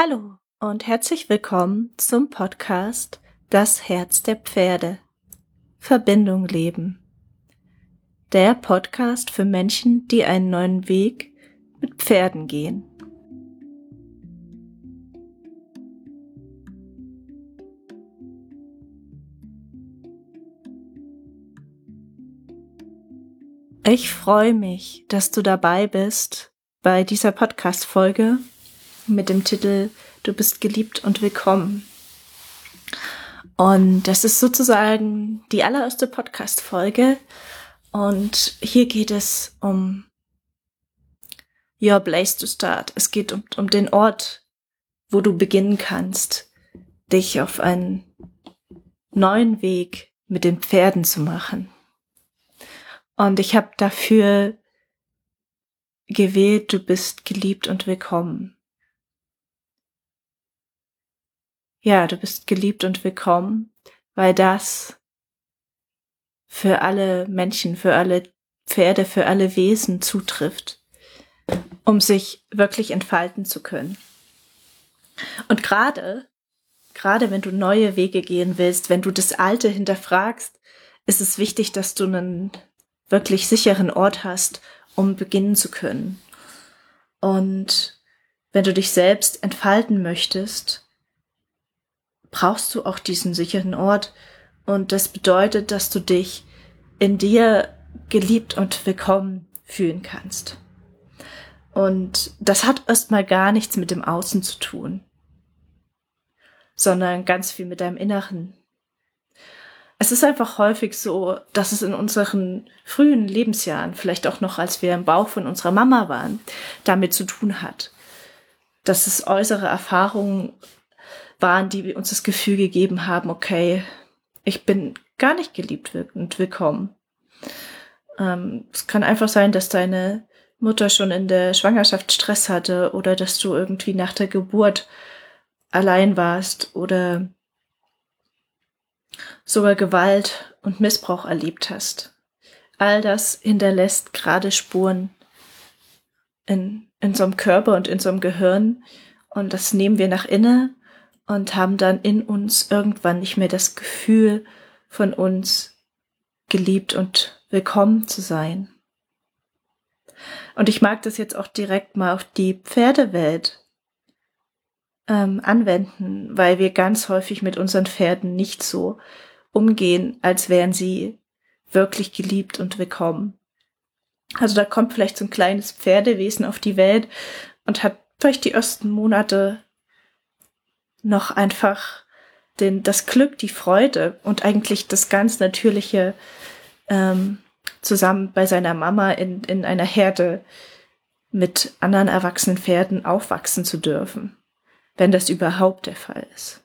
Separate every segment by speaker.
Speaker 1: Hallo und herzlich willkommen zum Podcast Das Herz der Pferde. Verbindung leben. Der Podcast für Menschen, die einen neuen Weg mit Pferden gehen. Ich freue mich, dass du dabei bist bei dieser Podcast-Folge mit dem Titel Du bist geliebt und willkommen. Und das ist sozusagen die allererste Podcast-Folge. Und hier geht es um Your Place to Start. Es geht um, um den Ort, wo du beginnen kannst, dich auf einen neuen Weg mit den Pferden zu machen. Und ich habe dafür gewählt, du bist geliebt und willkommen. Ja, du bist geliebt und willkommen, weil das für alle Menschen, für alle Pferde, für alle Wesen zutrifft, um sich wirklich entfalten zu können. Und gerade, gerade wenn du neue Wege gehen willst, wenn du das Alte hinterfragst, ist es wichtig, dass du einen wirklich sicheren Ort hast, um beginnen zu können. Und wenn du dich selbst entfalten möchtest, brauchst du auch diesen sicheren Ort. Und das bedeutet, dass du dich in dir geliebt und willkommen fühlen kannst. Und das hat erstmal gar nichts mit dem Außen zu tun, sondern ganz viel mit deinem Inneren, es ist einfach häufig so, dass es in unseren frühen Lebensjahren, vielleicht auch noch als wir im Bauch von unserer Mama waren, damit zu tun hat. Dass es äußere Erfahrungen waren, die uns das Gefühl gegeben haben, okay, ich bin gar nicht geliebt und willkommen. Ähm, es kann einfach sein, dass deine Mutter schon in der Schwangerschaft Stress hatte oder dass du irgendwie nach der Geburt allein warst oder sogar Gewalt und Missbrauch erlebt hast. All das hinterlässt gerade Spuren in, in so einem Körper und in so einem Gehirn und das nehmen wir nach inne und haben dann in uns irgendwann nicht mehr das Gefühl von uns geliebt und willkommen zu sein. Und ich mag das jetzt auch direkt mal auf die Pferdewelt ähm, anwenden, weil wir ganz häufig mit unseren Pferden nicht so umgehen, als wären sie wirklich geliebt und willkommen. Also da kommt vielleicht so ein kleines Pferdewesen auf die Welt und hat vielleicht die ersten Monate noch einfach den, das Glück, die Freude und eigentlich das ganz natürliche ähm, zusammen bei seiner Mama in, in einer Herde mit anderen erwachsenen Pferden aufwachsen zu dürfen wenn das überhaupt der Fall ist.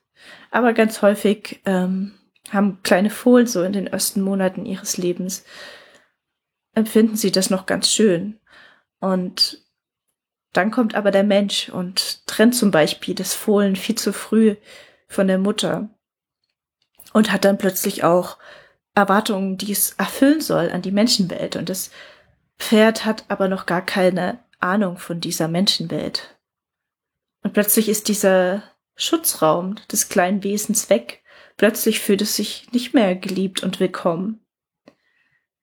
Speaker 1: Aber ganz häufig ähm, haben kleine Fohlen so in den ersten Monaten ihres Lebens, empfinden sie das noch ganz schön. Und dann kommt aber der Mensch und trennt zum Beispiel das Fohlen viel zu früh von der Mutter und hat dann plötzlich auch Erwartungen, die es erfüllen soll an die Menschenwelt. Und das Pferd hat aber noch gar keine Ahnung von dieser Menschenwelt. Und plötzlich ist dieser Schutzraum des kleinen Wesens weg. Plötzlich fühlt es sich nicht mehr geliebt und willkommen.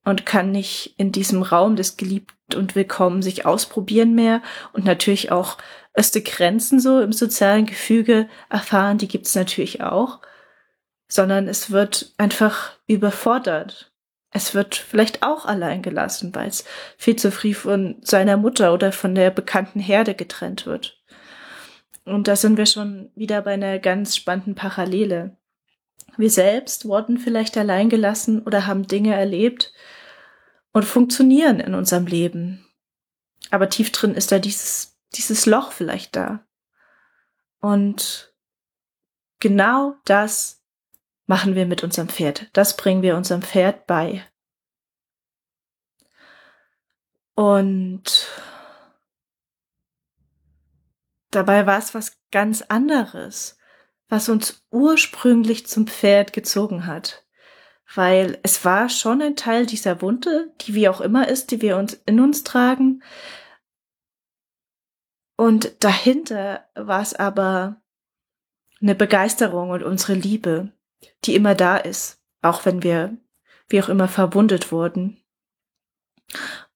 Speaker 1: Und kann nicht in diesem Raum des Geliebt und Willkommen sich ausprobieren mehr und natürlich auch erste Grenzen so im sozialen Gefüge erfahren, die gibt's natürlich auch, sondern es wird einfach überfordert. Es wird vielleicht auch allein gelassen, weil es viel zu früh von seiner Mutter oder von der bekannten Herde getrennt wird. Und da sind wir schon wieder bei einer ganz spannenden Parallele. Wir selbst wurden vielleicht allein gelassen oder haben Dinge erlebt und funktionieren in unserem Leben. Aber tief drin ist da dieses, dieses Loch vielleicht da. Und genau das machen wir mit unserem Pferd. Das bringen wir unserem Pferd bei. Und Dabei war es was ganz anderes, was uns ursprünglich zum Pferd gezogen hat. Weil es war schon ein Teil dieser Wunde, die wie auch immer ist, die wir uns in uns tragen. Und dahinter war es aber eine Begeisterung und unsere Liebe, die immer da ist, auch wenn wir, wie auch immer, verwundet wurden.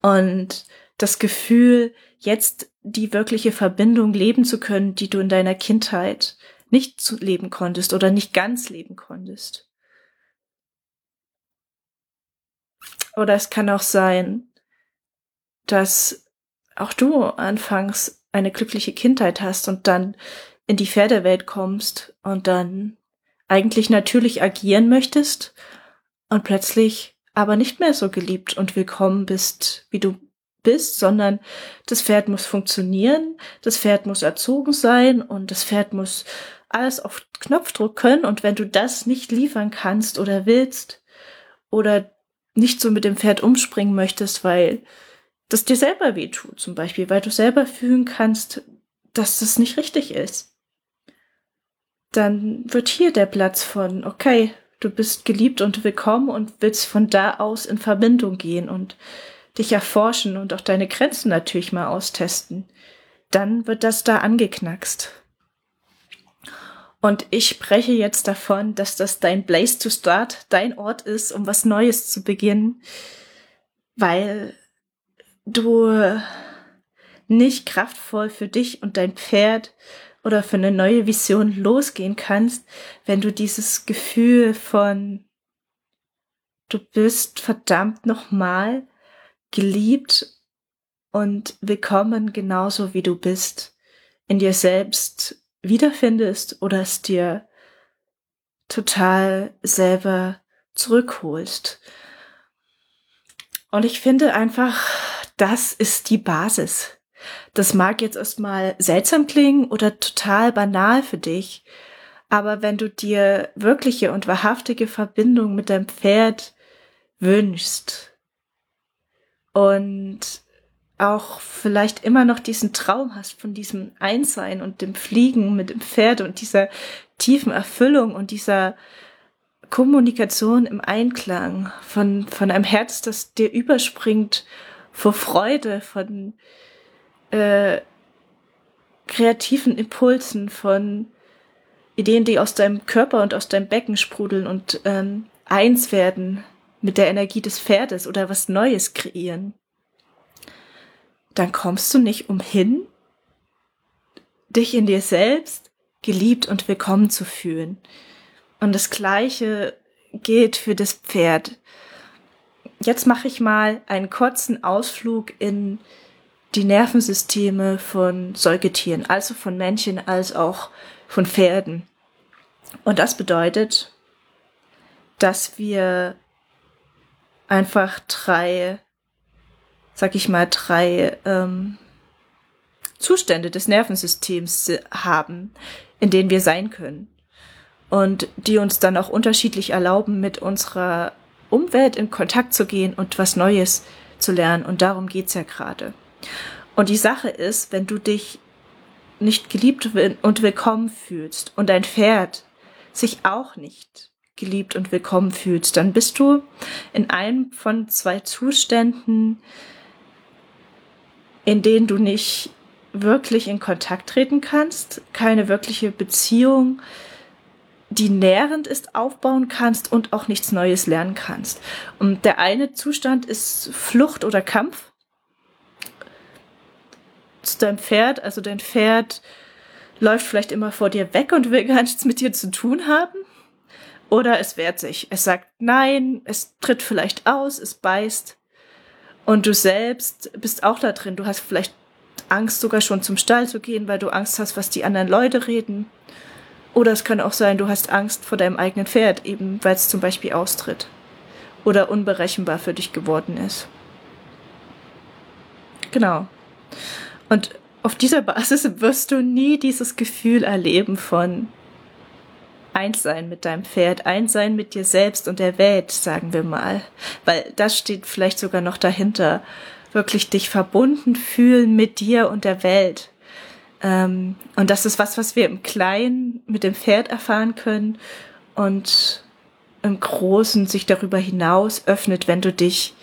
Speaker 1: Und das Gefühl, jetzt die wirkliche Verbindung leben zu können, die du in deiner Kindheit nicht leben konntest oder nicht ganz leben konntest. Oder es kann auch sein, dass auch du anfangs eine glückliche Kindheit hast und dann in die Pferdewelt kommst und dann eigentlich natürlich agieren möchtest und plötzlich aber nicht mehr so geliebt und willkommen bist, wie du bist, sondern das Pferd muss funktionieren, das Pferd muss erzogen sein und das Pferd muss alles auf Knopfdruck können und wenn du das nicht liefern kannst oder willst oder nicht so mit dem Pferd umspringen möchtest, weil das dir selber wehtut, zum Beispiel, weil du selber fühlen kannst, dass das nicht richtig ist. Dann wird hier der Platz von, okay, du bist geliebt und willkommen und willst von da aus in Verbindung gehen und dich erforschen und auch deine Grenzen natürlich mal austesten. Dann wird das da angeknackst. Und ich spreche jetzt davon, dass das dein Place to Start, dein Ort ist, um was Neues zu beginnen, weil du nicht kraftvoll für dich und dein Pferd oder für eine neue Vision losgehen kannst, wenn du dieses Gefühl von du bist verdammt nochmal geliebt und willkommen genauso wie du bist in dir selbst wiederfindest oder es dir total selber zurückholst. Und ich finde einfach, das ist die Basis. Das mag jetzt erstmal seltsam klingen oder total banal für dich, aber wenn du dir wirkliche und wahrhaftige Verbindung mit deinem Pferd wünschst und auch vielleicht immer noch diesen Traum hast von diesem Einssein und dem Fliegen mit dem Pferd und dieser tiefen Erfüllung und dieser Kommunikation im Einklang. Von, von einem Herz, das dir überspringt vor Freude, von äh, kreativen Impulsen, von Ideen, die aus deinem Körper und aus deinem Becken sprudeln und ähm, eins werden mit der Energie des Pferdes oder was Neues kreieren dann kommst du nicht umhin, dich in dir selbst geliebt und willkommen zu fühlen. Und das Gleiche gilt für das Pferd. Jetzt mache ich mal einen kurzen Ausflug in die Nervensysteme von Säugetieren, also von Männchen als auch von Pferden. Und das bedeutet, dass wir einfach drei sag ich mal, drei ähm, Zustände des Nervensystems haben, in denen wir sein können. Und die uns dann auch unterschiedlich erlauben, mit unserer Umwelt in Kontakt zu gehen und was Neues zu lernen. Und darum geht's ja gerade. Und die Sache ist, wenn du dich nicht geliebt und willkommen fühlst und dein Pferd sich auch nicht geliebt und willkommen fühlst, dann bist du in einem von zwei Zuständen, in denen du nicht wirklich in Kontakt treten kannst, keine wirkliche Beziehung, die nährend ist, aufbauen kannst und auch nichts Neues lernen kannst. Und der eine Zustand ist Flucht oder Kampf zu deinem Pferd. Also dein Pferd läuft vielleicht immer vor dir weg und will gar nichts mit dir zu tun haben. Oder es wehrt sich. Es sagt nein, es tritt vielleicht aus, es beißt. Und du selbst bist auch da drin. Du hast vielleicht Angst, sogar schon zum Stall zu gehen, weil du Angst hast, was die anderen Leute reden. Oder es kann auch sein, du hast Angst vor deinem eigenen Pferd, eben weil es zum Beispiel austritt. Oder unberechenbar für dich geworden ist. Genau. Und auf dieser Basis wirst du nie dieses Gefühl erleben von, eins sein mit deinem Pferd, eins sein mit dir selbst und der Welt, sagen wir mal. Weil das steht vielleicht sogar noch dahinter. Wirklich dich verbunden fühlen mit dir und der Welt. Ähm, und das ist was, was wir im Kleinen mit dem Pferd erfahren können und im Großen sich darüber hinaus öffnet, wenn du dich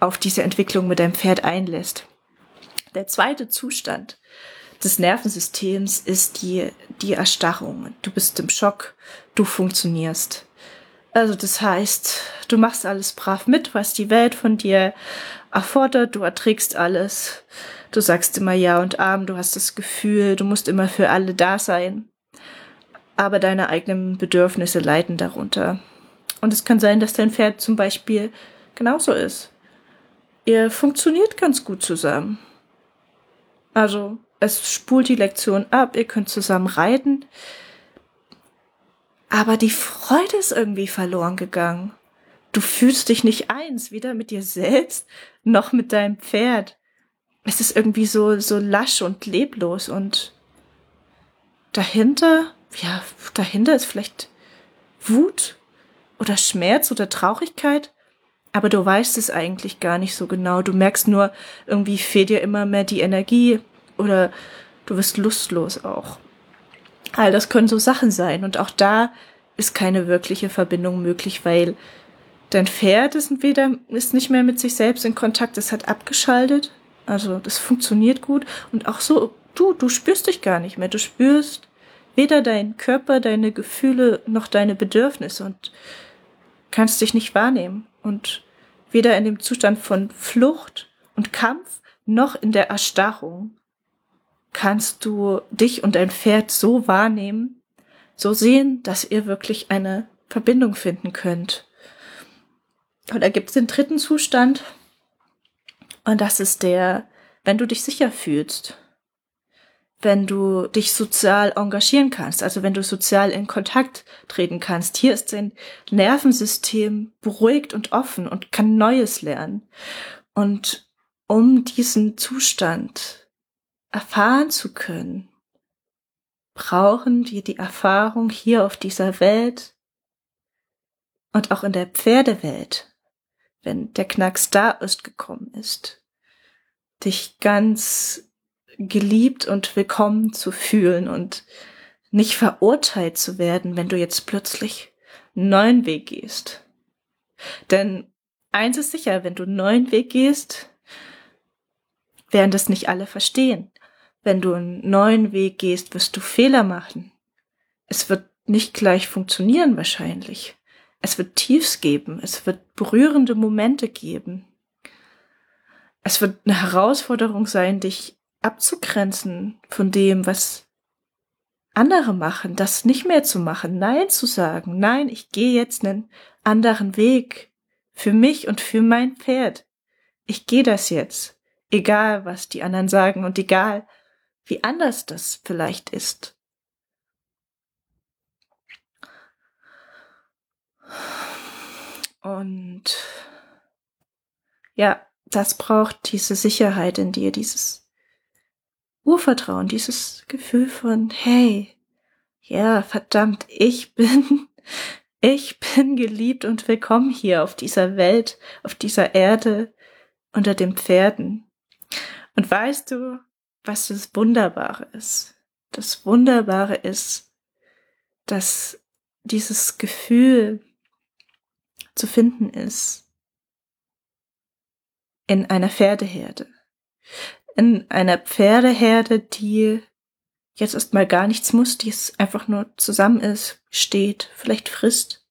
Speaker 1: auf diese Entwicklung mit deinem Pferd einlässt. Der zweite Zustand des Nervensystems ist die, die Erstarrung. Du bist im Schock, du funktionierst. Also das heißt, du machst alles brav mit, was die Welt von dir erfordert, du erträgst alles. Du sagst immer Ja und Arm, du hast das Gefühl, du musst immer für alle da sein. Aber deine eigenen Bedürfnisse leiden darunter. Und es kann sein, dass dein Pferd zum Beispiel genauso ist. Ihr funktioniert ganz gut zusammen. Also, es spult die Lektion ab, ihr könnt zusammen reiten. Aber die Freude ist irgendwie verloren gegangen. Du fühlst dich nicht eins, weder mit dir selbst noch mit deinem Pferd. Es ist irgendwie so, so lasch und leblos und dahinter, ja, dahinter ist vielleicht Wut oder Schmerz oder Traurigkeit, aber du weißt es eigentlich gar nicht so genau. Du merkst nur, irgendwie fehlt dir immer mehr die Energie oder du wirst lustlos auch. All das können so Sachen sein und auch da ist keine wirkliche Verbindung möglich, weil dein Pferd ist entweder ist nicht mehr mit sich selbst in Kontakt, es hat abgeschaltet, also das funktioniert gut und auch so du, du spürst dich gar nicht mehr, du spürst weder deinen Körper, deine Gefühle noch deine Bedürfnisse und kannst dich nicht wahrnehmen. Und weder in dem Zustand von Flucht und Kampf noch in der Erstarrung kannst du dich und dein Pferd so wahrnehmen, so sehen, dass ihr wirklich eine Verbindung finden könnt. Und da gibt es den dritten Zustand, und das ist der, wenn du dich sicher fühlst, wenn du dich sozial engagieren kannst, also wenn du sozial in Kontakt treten kannst. Hier ist dein Nervensystem beruhigt und offen und kann Neues lernen. Und um diesen Zustand erfahren zu können, brauchen wir die Erfahrung hier auf dieser Welt und auch in der Pferdewelt, wenn der Knacks da ist gekommen ist, dich ganz geliebt und willkommen zu fühlen und nicht verurteilt zu werden, wenn du jetzt plötzlich einen neuen Weg gehst. Denn eins ist sicher, wenn du einen neuen Weg gehst, werden das nicht alle verstehen. Wenn du einen neuen Weg gehst, wirst du Fehler machen. Es wird nicht gleich funktionieren wahrscheinlich. Es wird Tiefs geben, es wird berührende Momente geben. Es wird eine Herausforderung sein, dich abzugrenzen von dem, was andere machen, das nicht mehr zu machen, Nein zu sagen, nein, ich gehe jetzt einen anderen Weg für mich und für mein Pferd. Ich gehe das jetzt, egal was die anderen sagen und egal wie anders das vielleicht ist. Und ja, das braucht diese Sicherheit in dir, dieses Urvertrauen, dieses Gefühl von, hey, ja, verdammt, ich bin, ich bin geliebt und willkommen hier auf dieser Welt, auf dieser Erde, unter den Pferden. Und weißt du, was das Wunderbare ist? Das Wunderbare ist, dass dieses Gefühl zu finden ist in einer Pferdeherde. In einer Pferdeherde, die jetzt erstmal gar nichts muss, die es einfach nur zusammen ist, steht, vielleicht frisst.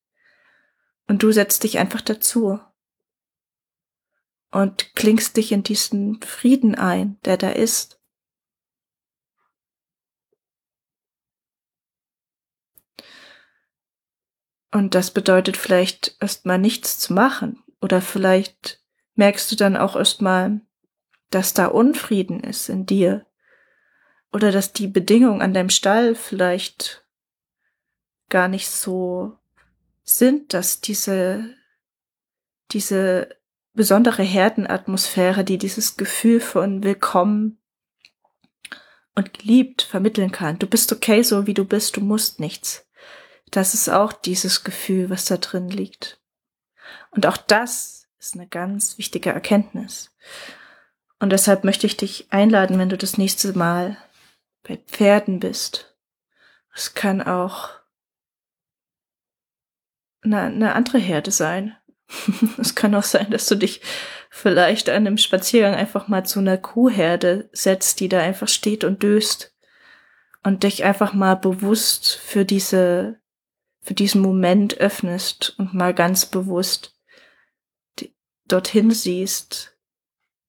Speaker 1: Und du setzt dich einfach dazu und klingst dich in diesen Frieden ein, der da ist. Und das bedeutet vielleicht erstmal nichts zu machen. Oder vielleicht merkst du dann auch erstmal, dass da Unfrieden ist in dir. Oder dass die Bedingungen an deinem Stall vielleicht gar nicht so sind, dass diese, diese besondere Herdenatmosphäre, die dieses Gefühl von Willkommen und geliebt vermitteln kann. Du bist okay so, wie du bist, du musst nichts das ist auch dieses Gefühl, was da drin liegt. Und auch das ist eine ganz wichtige Erkenntnis. Und deshalb möchte ich dich einladen, wenn du das nächste Mal bei Pferden bist. Es kann auch eine, eine andere Herde sein. es kann auch sein, dass du dich vielleicht an einem Spaziergang einfach mal zu einer Kuhherde setzt, die da einfach steht und döst und dich einfach mal bewusst für diese, für diesen Moment öffnest und mal ganz bewusst dorthin siehst,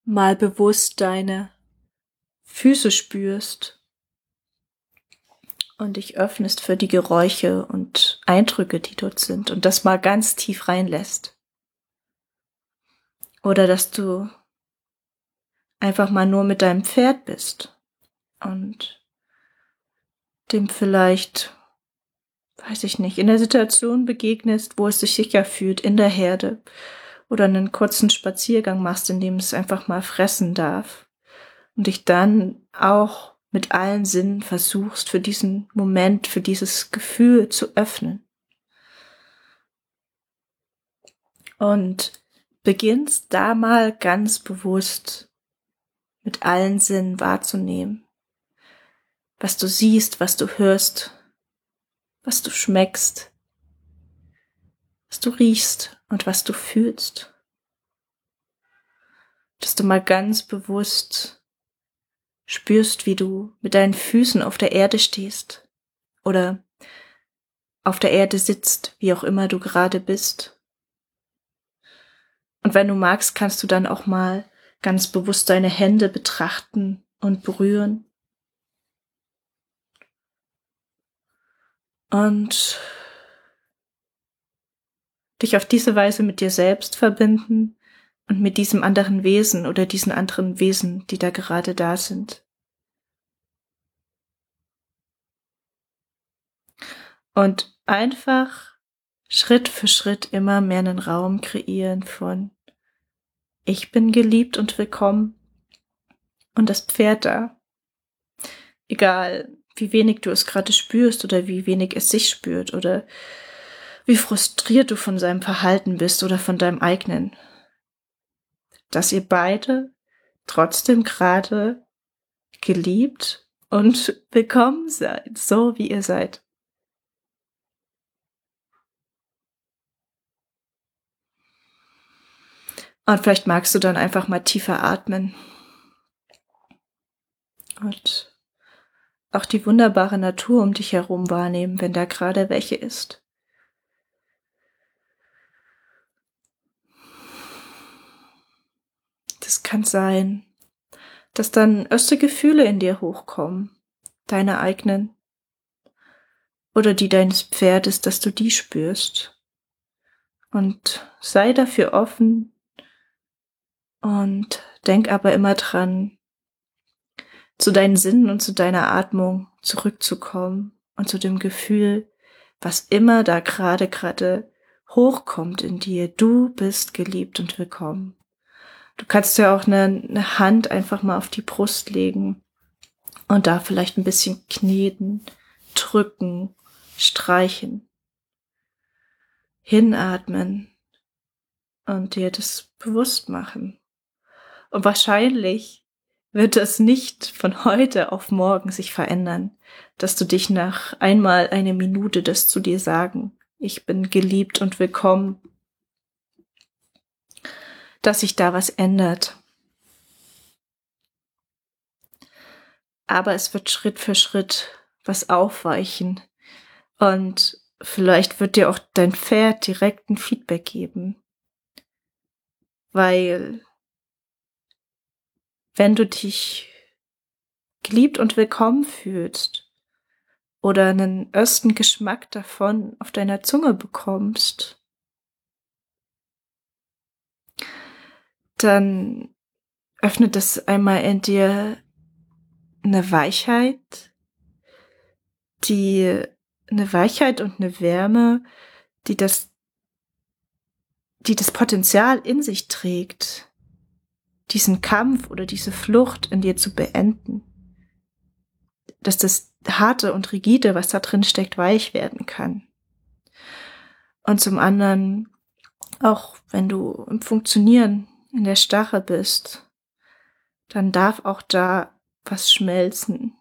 Speaker 1: mal bewusst deine Füße spürst und dich öffnest für die Geräusche und Eindrücke, die dort sind und das mal ganz tief reinlässt. Oder dass du einfach mal nur mit deinem Pferd bist und dem vielleicht, weiß ich nicht, in der Situation begegnest, wo es sich sicher fühlt, in der Herde oder einen kurzen Spaziergang machst, in dem es einfach mal fressen darf und dich dann auch mit allen Sinnen versuchst, für diesen Moment, für dieses Gefühl zu öffnen. Und beginnst da mal ganz bewusst mit allen Sinnen wahrzunehmen, was du siehst, was du hörst, was du schmeckst, was du riechst und was du fühlst. Dass du mal ganz bewusst spürst, wie du mit deinen Füßen auf der Erde stehst oder auf der Erde sitzt, wie auch immer du gerade bist. Und wenn du magst, kannst du dann auch mal ganz bewusst deine Hände betrachten und berühren. Und dich auf diese Weise mit dir selbst verbinden und mit diesem anderen Wesen oder diesen anderen Wesen, die da gerade da sind. Und einfach Schritt für Schritt immer mehr einen Raum kreieren von ich bin geliebt und willkommen und das Pferd da. Egal, wie wenig du es gerade spürst oder wie wenig es sich spürt oder wie frustriert du von seinem Verhalten bist oder von deinem eigenen. Dass ihr beide trotzdem gerade geliebt und willkommen seid, so wie ihr seid. Und vielleicht magst du dann einfach mal tiefer atmen. Und auch die wunderbare Natur um dich herum wahrnehmen, wenn da gerade welche ist. Das kann sein, dass dann erste Gefühle in dir hochkommen, deine eigenen oder die deines Pferdes, dass du die spürst. Und sei dafür offen, und denk aber immer dran, zu deinen Sinnen und zu deiner Atmung zurückzukommen und zu dem Gefühl, was immer da gerade gerade hochkommt in dir. Du bist geliebt und willkommen. Du kannst ja auch eine, eine Hand einfach mal auf die Brust legen und da vielleicht ein bisschen kneten, drücken, streichen, hinatmen und dir das bewusst machen. Und wahrscheinlich wird es nicht von heute auf morgen sich verändern, dass du dich nach einmal eine Minute das zu dir sagen, ich bin geliebt und willkommen, dass sich da was ändert. Aber es wird Schritt für Schritt was aufweichen und vielleicht wird dir auch dein Pferd direkt ein Feedback geben, weil wenn du dich geliebt und willkommen fühlst oder einen ersten Geschmack davon auf deiner Zunge bekommst, dann öffnet es einmal in dir eine Weichheit, die eine Weichheit und eine Wärme, die das, die das Potenzial in sich trägt, diesen Kampf oder diese Flucht in dir zu beenden. Dass das harte und rigide, was da drin steckt, weich werden kann. Und zum anderen, auch wenn du im Funktionieren in der Stache bist, dann darf auch da was schmelzen.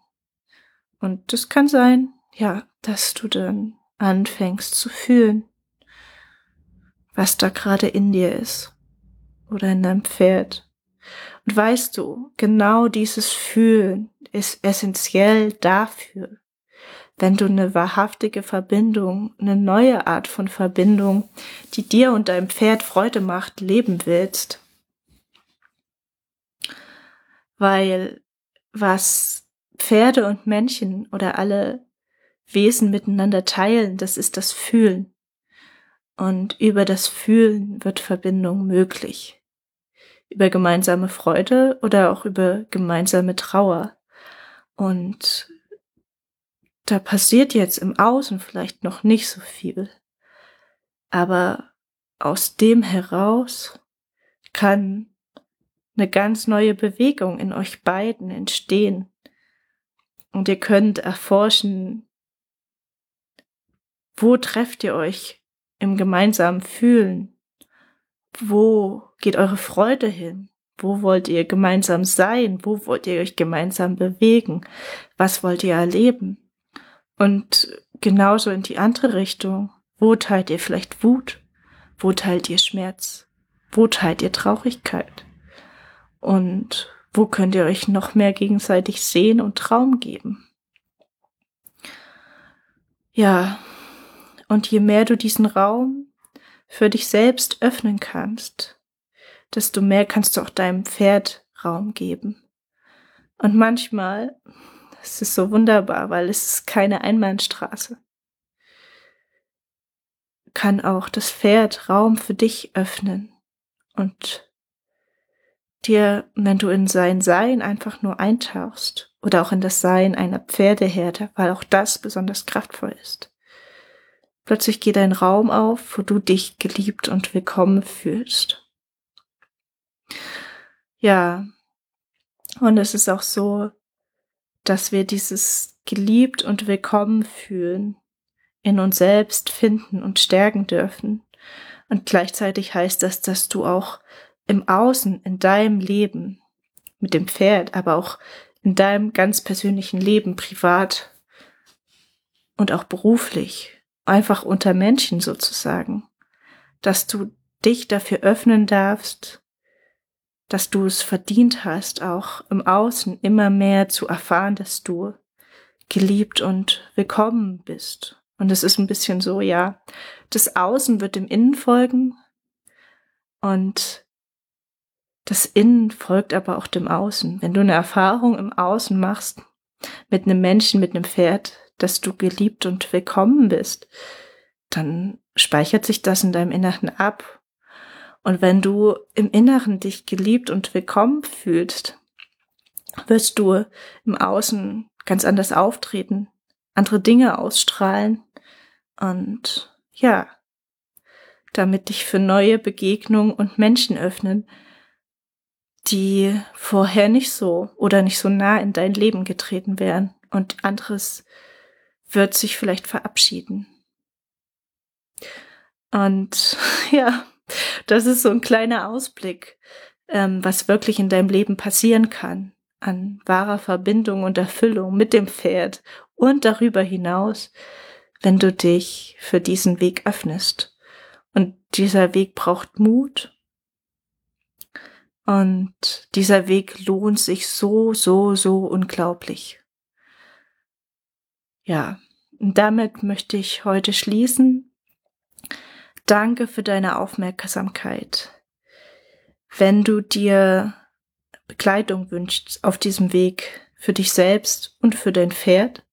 Speaker 1: Und das kann sein, ja, dass du dann anfängst zu fühlen, was da gerade in dir ist oder in deinem Pferd. Und weißt du, genau dieses Fühlen ist essentiell dafür, wenn du eine wahrhaftige Verbindung, eine neue Art von Verbindung, die dir und deinem Pferd Freude macht, leben willst. Weil was Pferde und Männchen oder alle Wesen miteinander teilen, das ist das Fühlen. Und über das Fühlen wird Verbindung möglich. Über gemeinsame Freude oder auch über gemeinsame Trauer. Und da passiert jetzt im Außen vielleicht noch nicht so viel. Aber aus dem heraus kann eine ganz neue Bewegung in euch beiden entstehen. Und ihr könnt erforschen, wo trefft ihr euch im gemeinsamen Fühlen? Wo geht eure Freude hin? Wo wollt ihr gemeinsam sein? Wo wollt ihr euch gemeinsam bewegen? Was wollt ihr erleben? Und genauso in die andere Richtung. Wo teilt ihr vielleicht Wut? Wo teilt ihr Schmerz? Wo teilt ihr Traurigkeit? Und wo könnt ihr euch noch mehr gegenseitig sehen und Traum geben? Ja, und je mehr du diesen Raum für dich selbst öffnen kannst, desto mehr kannst du auch deinem Pferd Raum geben. Und manchmal es ist so wunderbar, weil es ist keine Einbahnstraße. Kann auch das Pferd Raum für dich öffnen und dir, wenn du in sein Sein einfach nur eintauchst oder auch in das Sein einer Pferdeherde, weil auch das besonders kraftvoll ist. Plötzlich geht ein Raum auf, wo du dich geliebt und willkommen fühlst. Ja, und es ist auch so, dass wir dieses geliebt und willkommen fühlen in uns selbst finden und stärken dürfen. Und gleichzeitig heißt das, dass du auch im Außen, in deinem Leben, mit dem Pferd, aber auch in deinem ganz persönlichen Leben, privat und auch beruflich, einfach unter Menschen sozusagen, dass du dich dafür öffnen darfst, dass du es verdient hast, auch im Außen immer mehr zu erfahren, dass du geliebt und willkommen bist. Und es ist ein bisschen so, ja, das Außen wird dem Innen folgen und das Innen folgt aber auch dem Außen. Wenn du eine Erfahrung im Außen machst, mit einem Menschen, mit einem Pferd, dass du geliebt und willkommen bist, dann speichert sich das in deinem Inneren ab und wenn du im Inneren dich geliebt und willkommen fühlst, wirst du im Außen ganz anders auftreten, andere Dinge ausstrahlen und ja, damit dich für neue Begegnungen und Menschen öffnen, die vorher nicht so oder nicht so nah in dein Leben getreten wären und anderes wird sich vielleicht verabschieden. Und ja, das ist so ein kleiner Ausblick, ähm, was wirklich in deinem Leben passieren kann an wahrer Verbindung und Erfüllung mit dem Pferd und darüber hinaus, wenn du dich für diesen Weg öffnest. Und dieser Weg braucht Mut. Und dieser Weg lohnt sich so, so, so unglaublich. Ja, und damit möchte ich heute schließen Danke für deine Aufmerksamkeit. Wenn du dir Begleitung wünschst auf diesem Weg für dich selbst und für dein Pferd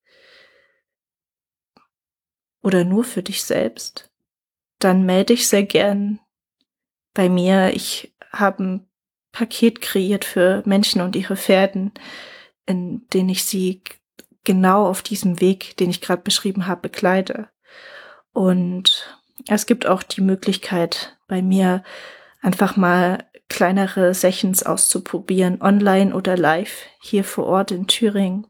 Speaker 1: oder nur für dich selbst, dann melde dich sehr gern bei mir. Ich habe ein Paket kreiert für Menschen und ihre Pferden, in denen ich sie genau auf diesem Weg, den ich gerade beschrieben habe, begleite. Und es gibt auch die Möglichkeit, bei mir einfach mal kleinere Sessions auszuprobieren, online oder live, hier vor Ort in Thüringen.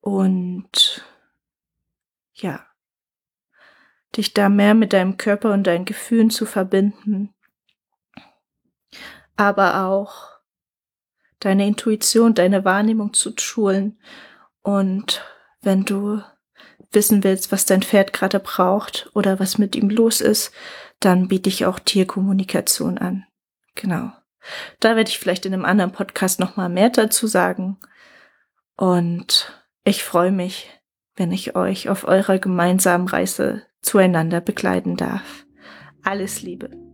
Speaker 1: Und ja, dich da mehr mit deinem Körper und deinen Gefühlen zu verbinden, aber auch deine Intuition, deine Wahrnehmung zu schulen. Und wenn du wissen willst, was dein Pferd gerade braucht oder was mit ihm los ist, dann biete ich auch Tierkommunikation an. Genau. Da werde ich vielleicht in einem anderen Podcast nochmal mehr dazu sagen. Und ich freue mich, wenn ich euch auf eurer gemeinsamen Reise zueinander begleiten darf. Alles Liebe.